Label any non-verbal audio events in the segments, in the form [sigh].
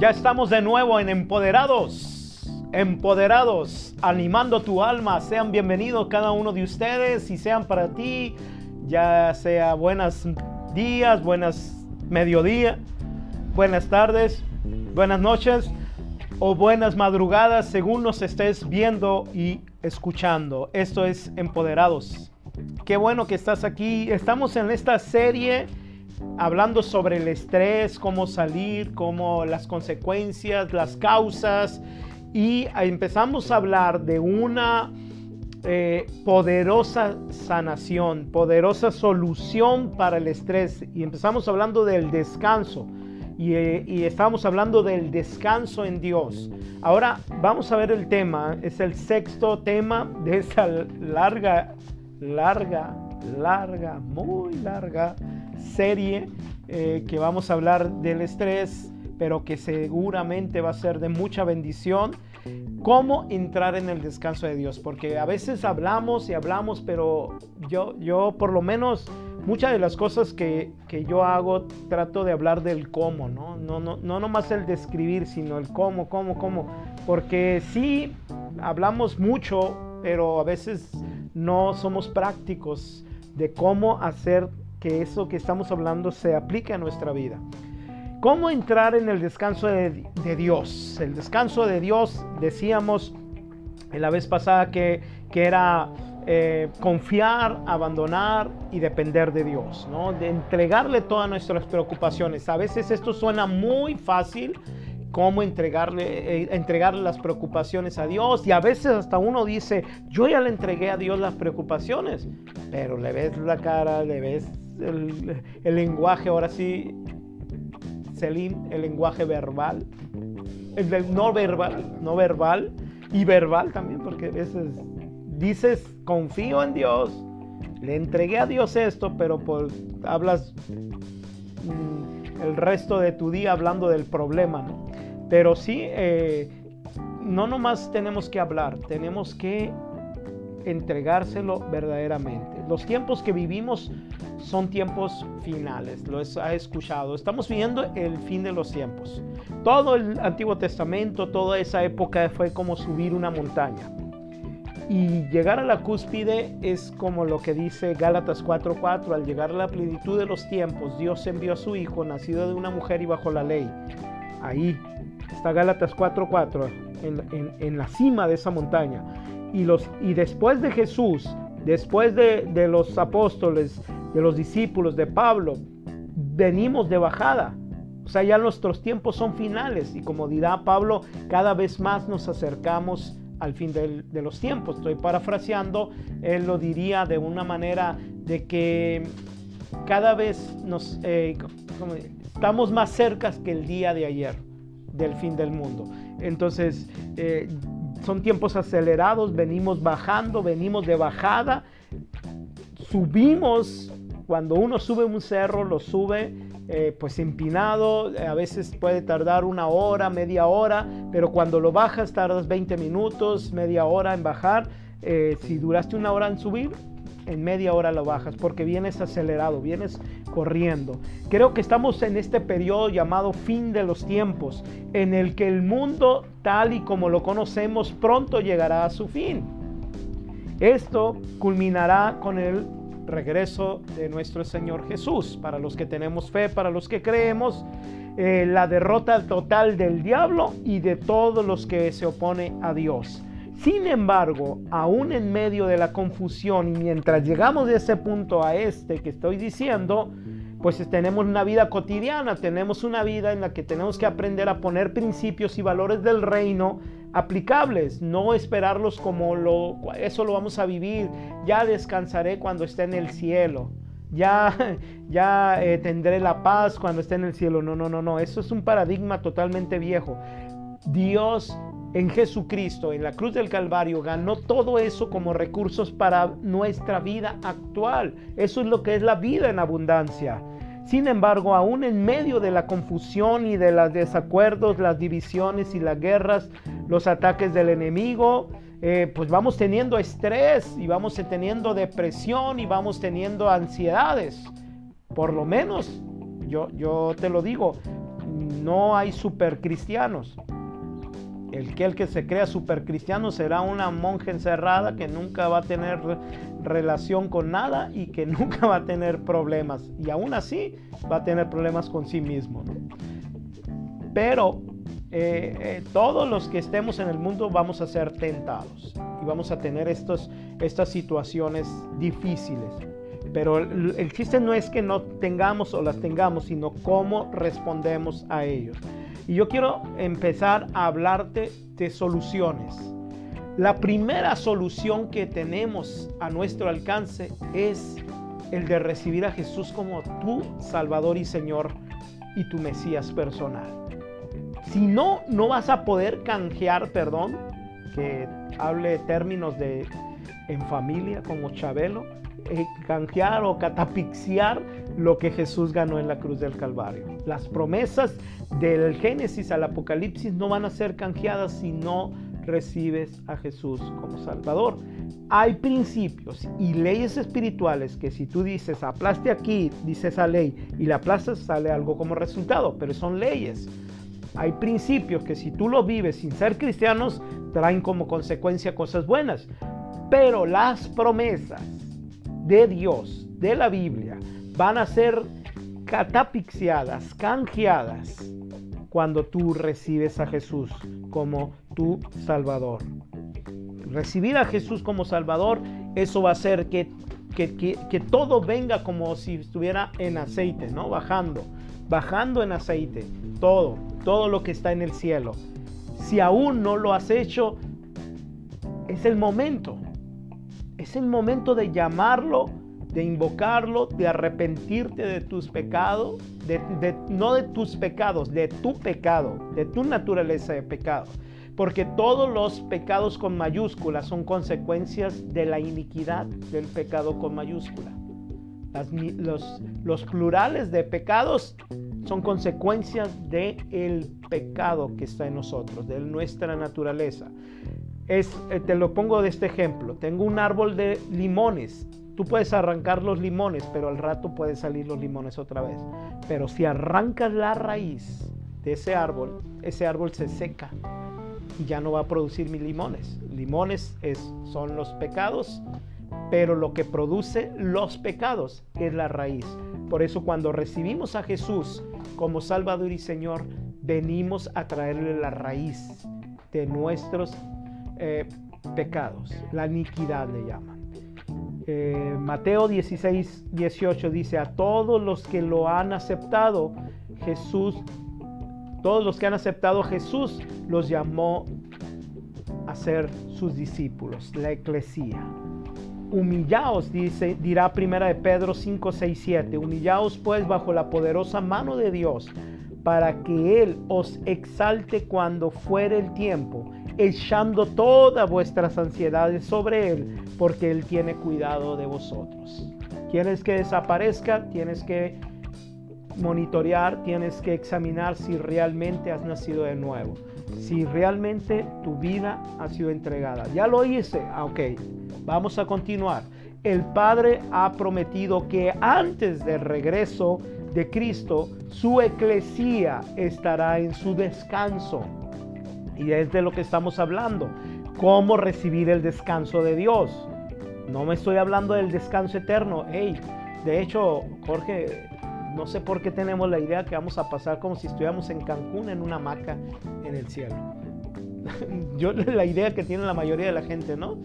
Ya estamos de nuevo en Empoderados. Empoderados, animando tu alma. Sean bienvenidos cada uno de ustedes y sean para ti, ya sea buenos días, buenas mediodía, buenas tardes, buenas noches o buenas madrugadas según nos estés viendo y escuchando. Esto es Empoderados. Qué bueno que estás aquí. Estamos en esta serie hablando sobre el estrés, cómo salir, cómo las consecuencias, las causas. Y empezamos a hablar de una eh, poderosa sanación, poderosa solución para el estrés. Y empezamos hablando del descanso. Y, eh, y estábamos hablando del descanso en Dios. Ahora vamos a ver el tema. Es el sexto tema de esa larga, larga, larga, muy larga serie eh, que vamos a hablar del estrés, pero que seguramente va a ser de mucha bendición. ¿Cómo entrar en el descanso de Dios? Porque a veces hablamos y hablamos, pero yo, yo por lo menos muchas de las cosas que, que, yo hago trato de hablar del cómo, ¿no? No, no, no nomás el describir, sino el cómo, cómo, cómo. Porque sí hablamos mucho, pero a veces no somos prácticos de cómo hacer que eso que estamos hablando se aplique a nuestra vida. ¿Cómo entrar en el descanso de, Dios? El descanso de Dios, decíamos la vez pasada que, que era eh, confiar, abandonar y depender de Dios, ¿no? de entregarle todas nuestras preocupaciones. A veces esto suena muy fácil, cómo entregarle, eh, entregarle las preocupaciones a Dios. Y a veces hasta uno dice, yo ya le entregué a Dios las preocupaciones, pero le ves la cara, le ves el, lenguaje, ahora sí, Selim, el lenguaje verbal, no verbal, no verbal y verbal también, porque a veces dices, confío en Dios, le entregué a Dios esto, pero por, hablas mm, el resto de tu día hablando del problema, Pero sí, eh, no nomás tenemos que hablar, tenemos que entregárselo verdaderamente. Los tiempos que vivimos son tiempos finales, lo ha escuchado. Estamos viviendo el fin de los tiempos. Todo el Antiguo Testamento, toda esa época fue como subir una montaña. Y llegar a la cúspide es como lo que dice Gálatas 4:4, al llegar a la plenitud de los tiempos, Dios envió a su Hijo, nacido de una mujer y bajo la ley. Ahí está Gálatas 4:4, en, en, en la cima de esa montaña. Y, los, y después de Jesús, después de, de los apóstoles, de los discípulos, de Pablo, venimos de bajada. O sea, ya nuestros tiempos son finales y como dirá Pablo, cada vez más nos acercamos al fin de, los tiempos. Estoy parafraseando, él lo diría de una manera de que cada vez nos eh, estamos más cerca que el día de ayer del fin del mundo. Entonces, eh, son tiempos acelerados, venimos bajando, venimos de bajada, subimos, cuando uno sube un cerro, lo sube eh, pues empinado, a veces puede tardar una hora, media hora, pero cuando lo bajas tardas 20 minutos, media hora en bajar. Eh, si duraste una hora en subir, en media hora lo bajas porque vienes acelerado, vienes corriendo. Creo que estamos en este periodo llamado fin de los tiempos, en el que el mundo tal y como lo conocemos pronto llegará a su fin. Esto culminará con el regreso de nuestro Señor Jesús. Para los que tenemos fe, para los que creemos, eh, la derrota total del diablo y de todos los que se opone a Dios. Sin embargo, aún en medio de la confusión y mientras llegamos de ese punto a este que estoy diciendo, pues tenemos una vida cotidiana, tenemos una vida en la que tenemos que aprender a poner principios y valores del reino aplicables, no esperarlos como lo, eso lo vamos a vivir, ya descansaré cuando esté en el cielo, ya, [laughs] ya eh, tendré la paz cuando esté en el cielo. No, no, no, no, eso es un paradigma totalmente viejo. Dios en Jesucristo, en la cruz del Calvario, ganó todo eso como recursos para nuestra vida actual. Eso es lo que es la vida en abundancia. Sin embargo, aún en medio de la confusión y de los desacuerdos, las divisiones y las guerras, los ataques del enemigo, eh, pues vamos teniendo estrés y vamos teniendo depresión y vamos teniendo ansiedades. Por lo menos, yo, yo te lo digo, no hay supercristianos. El que el que se crea supercristiano será una monja encerrada que nunca va a tener relación con nada y que [laughs] nunca va a tener problemas. Y aún así va a tener problemas con sí mismo. Pero eh, eh, todos los que estemos en el mundo vamos a ser tentados y vamos a tener estos, estas situaciones difíciles. Pero el, el, chiste no es que no tengamos o las tengamos, sino cómo respondemos a ellos. Y yo quiero empezar a hablarte de soluciones. La primera solución que tenemos a nuestro alcance es el de recibir a Jesús como tu Salvador y Señor y tu Mesías personal. Si no, no vas a poder canjear perdón, que hable términos de en familia como Chabelo, eh, canjear o catapixiar lo que Jesús ganó en la cruz del Calvario. Las promesas del Génesis al Apocalipsis no van a ser canjeadas si no recibes a Jesús como Salvador. Hay principios y leyes espirituales que si tú dices aplaste aquí, dice esa ley, y la aplastas, sale algo como resultado, pero son leyes. Hay principios que si tú lo vives sin ser cristianos, traen como consecuencia cosas buenas. Pero las promesas de Dios, de la Biblia, van a ser catapixiadas, canjeadas, cuando tú recibes a Jesús como tu Salvador. Recibir a Jesús como Salvador, eso va a hacer que, que, que, todo venga como si estuviera en aceite, ¿no? Bajando, bajando en aceite, todo, todo lo que está en el cielo. Si aún no lo has hecho, es el momento. Es el momento de llamarlo, de invocarlo, de arrepentirte de tus pecados, de, no de tus pecados, de tu pecado, de tu naturaleza de pecado. Porque todos los pecados con mayúsculas son consecuencias de la iniquidad del pecado con mayúscula. los, los plurales de pecados son consecuencias del el pecado que está en nosotros, de nuestra naturaleza. Es, eh, te lo pongo de este ejemplo. Tengo un árbol de limones. Tú puedes arrancar los limones, pero al rato pueden salir los limones otra vez. Pero si arrancas la raíz de ese árbol, ese árbol se seca y ya no va a producir mis limones. Limones es, son los pecados, pero lo que produce los pecados es la raíz. Por eso cuando recibimos a Jesús como Salvador y Señor, venimos a traerle la raíz de nuestros eh, pecados, la iniquidad le llaman. Eh, Mateo 16, 18 dice, a todos los que lo han aceptado, Jesús, todos los que han aceptado Jesús, los llamó a ser sus discípulos, la eclesía. Humillaos, dice, dirá primera de Pedro 5, 6, 7. Humillaos pues bajo la poderosa mano de Dios, para que Él os exalte cuando fuere el tiempo echando todas vuestras ansiedades sobre Él, porque Él tiene cuidado de vosotros. Quieres que desaparezca, tienes que monitorear, tienes que examinar si realmente has nacido de nuevo, si realmente tu vida ha sido entregada. Ya lo hice, ah, ok, vamos a continuar. El Padre ha prometido que antes del regreso de Cristo, su eclesía estará en su descanso. Y es de lo que estamos hablando. Cómo recibir el descanso de Dios. No me estoy hablando del descanso eterno. Hey, de hecho, Jorge, no sé por qué tenemos la idea que vamos a pasar como si estuviéramos en Cancún en una hamaca en el cielo. [laughs] Yo la idea que tiene la mayoría de la gente, ¿no?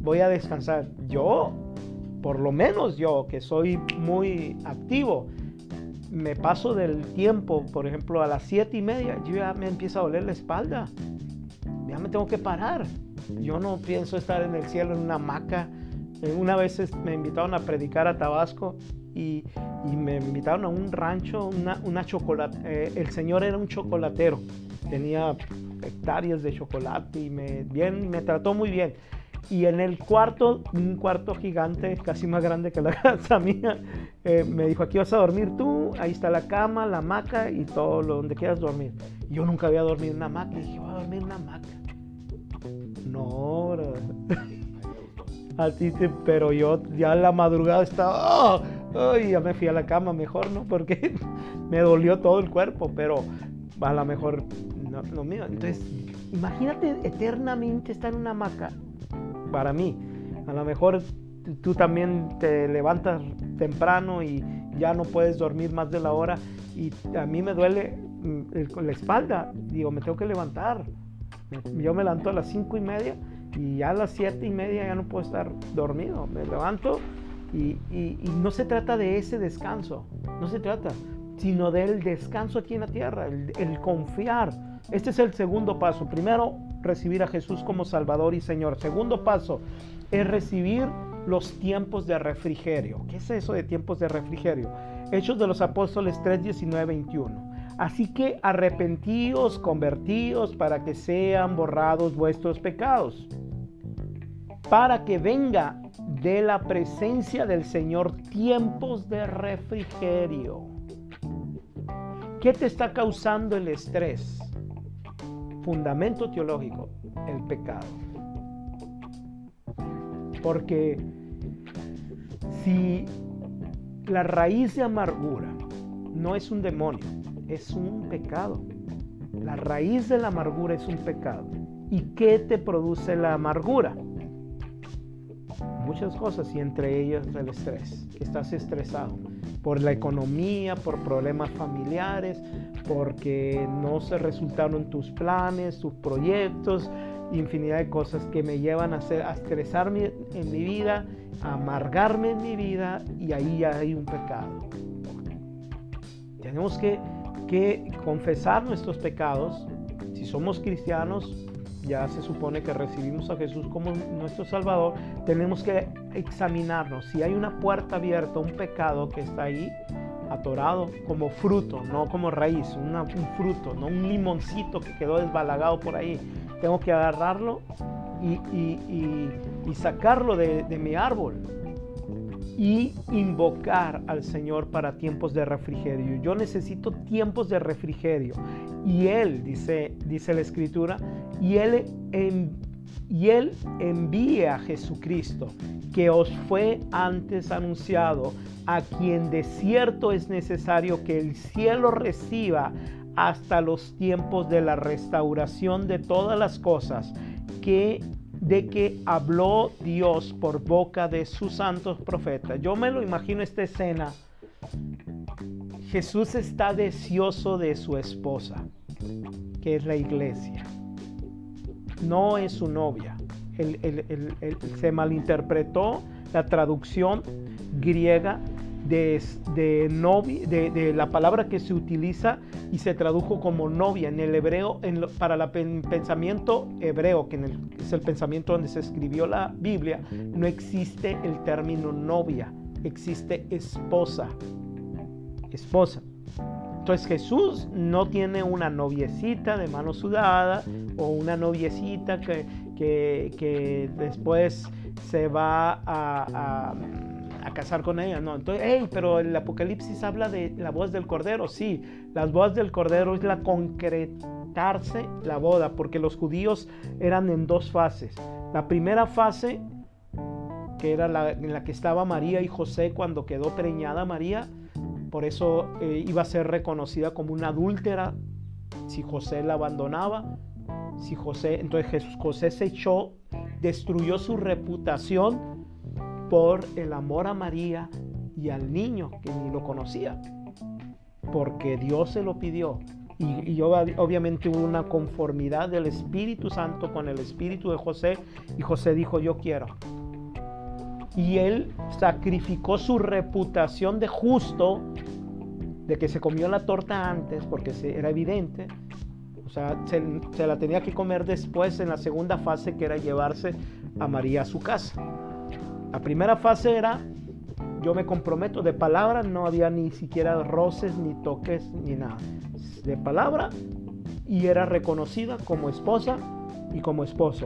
Voy a descansar. Yo, por lo menos yo, que soy muy activo, me paso del tiempo, por ejemplo, a las siete y media, yo ya me empieza a doler la espalda ya me tengo que parar. Yo no pienso estar en el cielo en una hamaca. Eh, una vez me invitaron a predicar a Tabasco y, me invitaron a un rancho, una, una chocolate. Eh, el señor era un chocolatero, tenía hectáreas de chocolate y me, bien, me trató muy bien. Y en el cuarto, un cuarto gigante, casi más grande que la [laughs] casa mía, eh, me dijo, aquí vas a dormir tú, ahí está la cama, la hamaca y todo lo donde quieras dormir. Yo nunca había dormido en una hamaca dije, voy a dormir en una hamaca. No, Así [laughs] pero yo ya la madrugada estaba, ¡oh! ya me fui a la cama mejor, ¿no? Porque [laughs] me dolió todo el cuerpo, pero, a lo mejor no, lo mío. Entonces, imagínate eternamente estar en una hamaca. Para mí, a lo mejor tú también te levantas temprano y ya no puedes dormir más de la hora y a mí me duele mm, la espalda. Digo, me tengo que levantar. Yo me levanto a las cinco y media y ya a las siete y media ya no puedo estar dormido. Me levanto y, no se trata de ese descanso, no se trata, sino del descanso aquí en la tierra, el, el confiar. Este es el segundo paso. Primero, recibir a Jesús como Salvador y Señor. Segundo paso es recibir los tiempos de refrigerio. ¿Qué es eso de tiempos de refrigerio? Hechos de los Apóstoles 3, 19, 21. Así que arrepentíos, convertíos para que sean borrados vuestros pecados, para que venga de la presencia del Señor tiempos de refrigerio. ¿Qué te está causando el estrés? Fundamento teológico, el pecado. Porque si la raíz de amargura no es un demonio, es un pecado. La raíz de la amargura es un pecado. ¿Y qué te produce la amargura? Muchas cosas y entre ellas el estrés. Estás estresado por la economía, por problemas familiares, porque no se resultaron tus planes, tus proyectos, infinidad de cosas que me llevan a, hacer, a estresarme en mi vida, a amargarme en mi vida y ahí ya hay un pecado. Tenemos que, que confesar nuestros pecados. Si somos cristianos, ya se supone que recibimos a Jesús como nuestro Salvador, tenemos que examinarnos. Si hay una puerta abierta, un pecado que está ahí, atorado como fruto, no como raíz, un fruto, no un limoncito que quedó desbalagado por ahí. Tengo que agarrarlo y, sacarlo de, de mi árbol y invocar al Señor para tiempos de refrigerio. Yo necesito tiempos de refrigerio. Y Él, dice, dice la Escritura, y Él, y él envía a Jesucristo, que os fue antes anunciado, a quien de cierto es necesario que el cielo reciba hasta los tiempos de la restauración de todas las cosas que de que habló Dios por boca de sus santos profetas. Yo me lo imagino esta escena. Jesús está deseoso de su esposa, que es la iglesia. No es su novia. se malinterpretó la traducción griega de, de, de, la palabra que se utiliza y se tradujo como novia en el hebreo, para el pensamiento hebreo, que es el pensamiento donde se escribió la Biblia, no existe el término novia, existe esposa. Esposa. Entonces Jesús no tiene una noviecita de mano sudada o una noviecita que, que, después se va a a casar con ella, no. Entonces, hey, pero el Apocalipsis habla de la voz del Cordero, sí, la voz del Cordero es la concretarse la boda, porque los judíos eran en dos fases. La primera fase, que era la, en la que estaba María y José cuando quedó preñada María, por eso eh, iba a ser reconocida como una adúltera si José la abandonaba. Si José, entonces Jesús, José se echó, destruyó su reputación por el amor a María y al niño que ni lo conocía, porque Dios se lo pidió. Y, obviamente hubo una conformidad del Espíritu Santo con el Espíritu de José y José dijo, yo quiero. Y él sacrificó su reputación de justo, de que se comió la torta antes, porque era evidente, o sea, se, la tenía que comer después en la segunda fase que era llevarse a María a su casa. La primera fase era, yo me comprometo, de palabra no había ni siquiera roces, ni toques, ni nada. De palabra y era reconocida como esposa y como esposo.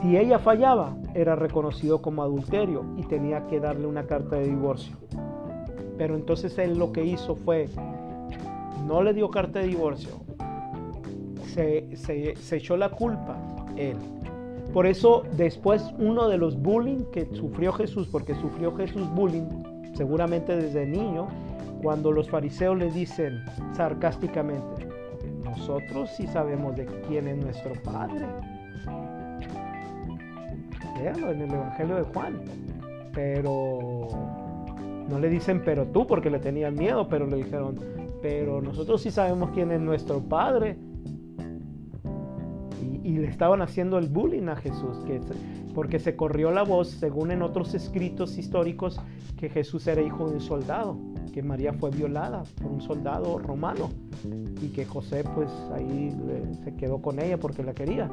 Si ella fallaba, era reconocido como adulterio y tenía que darle una carta de divorcio. Pero entonces él lo que hizo fue, no le dio carta de divorcio, se, se echó la culpa él por eso después uno de los bullying que sufrió Jesús, porque sufrió Jesús bullying seguramente desde niño, cuando los fariseos le dicen sarcásticamente, nosotros sí sabemos de quién es nuestro Padre. En el Evangelio de Juan. Pero no le dicen pero tú porque le tenían miedo, pero le dijeron, pero nosotros sí sabemos quién es nuestro Padre. Y, le estaban haciendo el bullying a Jesús, que, porque se corrió la voz, según en otros escritos históricos, que Jesús era hijo de un soldado que María fue violada por un soldado romano y que José pues ahí se quedó con ella porque la quería.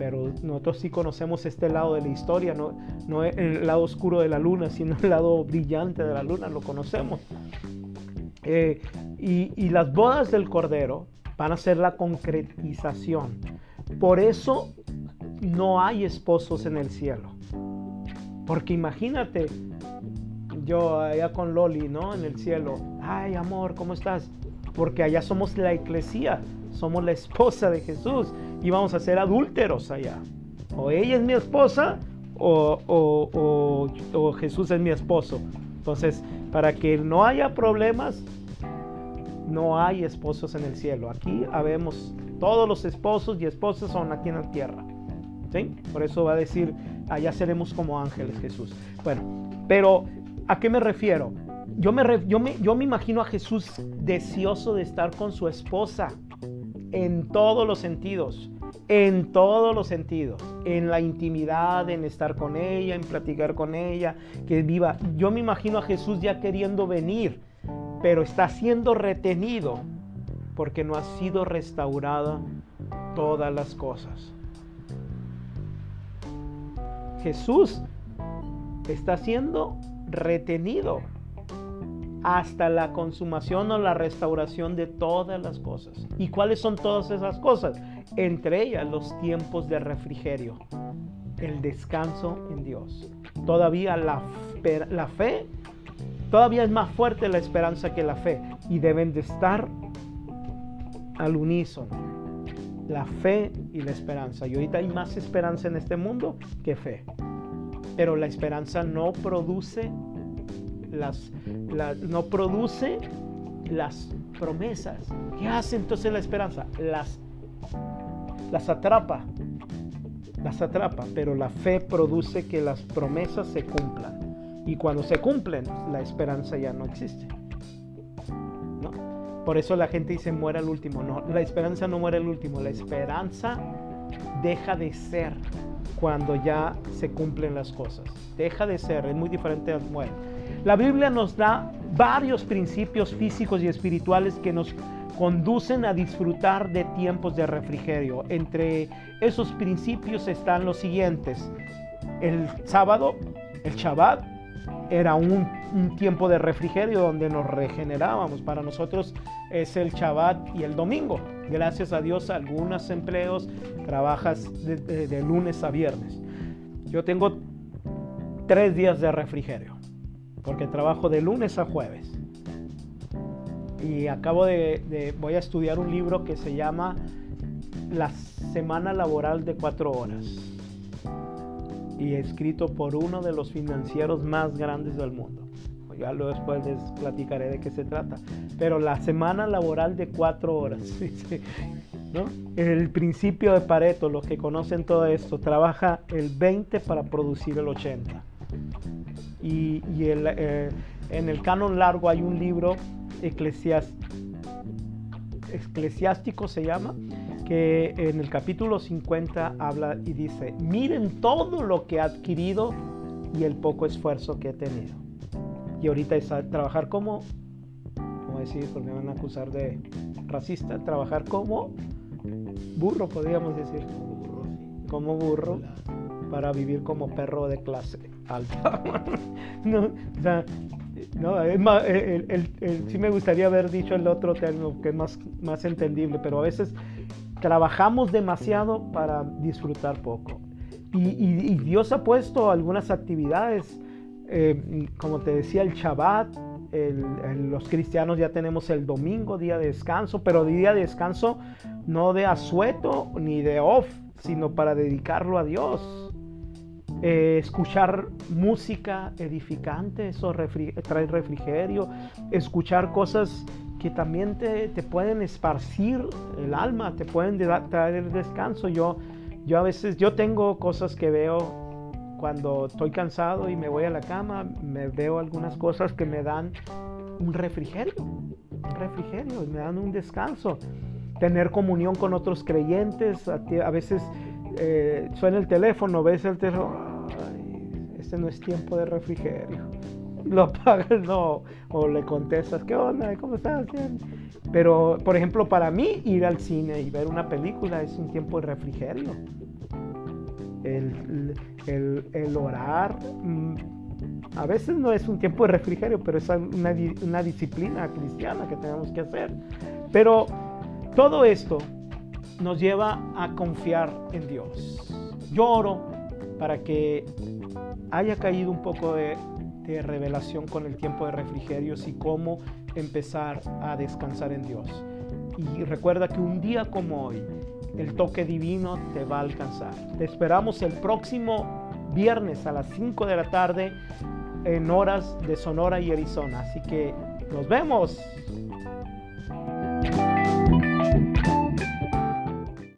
Pero nosotros sí conocemos este lado de la historia, no, no el lado oscuro de la luna, sino el lado brillante de la luna, lo conocemos. Eh, y, y las bodas del Cordero van a ser la concretización. Por eso no hay esposos en el cielo. Porque imagínate, yo allá con Loli, ¿no? En el cielo. Ay, amor, ¿cómo estás? Porque allá somos la iglesia, somos la esposa de Jesús y vamos a ser adúlteros allá. O ella es mi esposa o, o Jesús es mi esposo. Entonces, para que no haya problemas, no hay esposos en el cielo. Aquí habemos todos los esposos y esposas son aquí en la tierra. ¿Sí? Por eso va a decir, allá seremos como ángeles Jesús. Bueno, pero ¿A qué me refiero? Yo me, yo, me, yo me imagino a Jesús deseoso de estar con su esposa en todos los sentidos, en todos los sentidos, en la intimidad, en estar con ella, en platicar con ella, que viva. Yo me imagino a Jesús ya queriendo venir, pero está siendo retenido porque no ha sido restaurada todas las cosas. Jesús está siendo retenido hasta la consumación o la restauración de todas las cosas. ¿Y cuáles son todas esas cosas? Entre ellas los tiempos de refrigerio, el descanso en Dios. Todavía la, la fe, todavía es más fuerte la esperanza que la fe y deben de estar al unísono. La fe y la esperanza. Y ahorita hay más esperanza en este mundo que fe pero la esperanza no produce las, no produce las promesas. ¿Qué hace entonces la esperanza? Las, las atrapa, las atrapa, pero la fe produce que las promesas se cumplan. Y cuando se cumplen, la esperanza ya no existe. ¿No? Por eso la gente dice muere el último. No, la esperanza no muere el último. La esperanza deja de ser cuando ya se cumplen las cosas. Deja de ser, es muy diferente al muerte. La Biblia nos da varios principios físicos y espirituales que nos conducen a disfrutar de tiempos de refrigerio. Entre esos principios están los siguientes. El sábado, el Shabbat, era un, tiempo de refrigerio donde nos regenerábamos. Para nosotros es el Shabbat y el domingo. Gracias a Dios, algunos empleos trabajas de, lunes a viernes. Yo tengo tres días de refrigerio, porque trabajo de lunes a jueves. Y acabo de, voy a estudiar un libro que se llama La Semana Laboral de Cuatro Horas y escrito por uno de los financieros más grandes del mundo. Ya luego después les platicaré de qué se trata. Pero la semana laboral de cuatro horas. [laughs] ¿no? El principio de Pareto, los que conocen todo esto, trabaja el 20 para producir el 80. Y, eh, en el canon largo hay un libro eclesiástico, se llama, que en el capítulo 50 habla y dice, miren todo lo que he adquirido y el poco esfuerzo que he tenido. Y ahorita es trabajar como, ¿cómo decir? Porque me van a acusar de racista, trabajar como burro, podríamos decir. Como burro para vivir como perro de clase alta. [laughs] no, o sea, no, es más, sí me gustaría haber dicho el otro término que es más, más entendible, pero a veces trabajamos demasiado para disfrutar poco. Y, Dios ha puesto algunas actividades, eh, como te decía, el Shabbat, los cristianos ya tenemos el domingo, día de descanso, pero día de descanso no de asueto ni de off, sino para dedicarlo a Dios. Eh, escuchar música edificante, eso trae refrigerio, escuchar cosas que también te, te, pueden esparcir el alma, te pueden traer descanso. Yo, yo a veces, yo tengo cosas que veo cuando estoy cansado y me voy a la cama, me veo algunas cosas que me dan un refrigerio, un refrigerio, me dan un descanso. Tener comunión con otros creyentes, a, veces eh, suena el teléfono, ves el teléfono, este no es tiempo de refrigerio. [laughs] Lo apagas, no, o le contestas, ¿qué onda? ¿Cómo estás? Pero, por ejemplo, para mí, ir al cine y ver una película es un tiempo de refrigerio. El, el, el orar, mm, a veces no es un tiempo de refrigerio, pero es una, una disciplina cristiana que tenemos que hacer. Pero todo esto nos lleva a confiar en Dios. Yo oro para que haya caído un poco de, revelación con el tiempo de refrigerios y cómo empezar a descansar en Dios. Y recuerda que un día como hoy, el toque divino te va a alcanzar. Te esperamos el próximo viernes a las 5 de la tarde en horas de Sonora y Arizona. Así que nos vemos.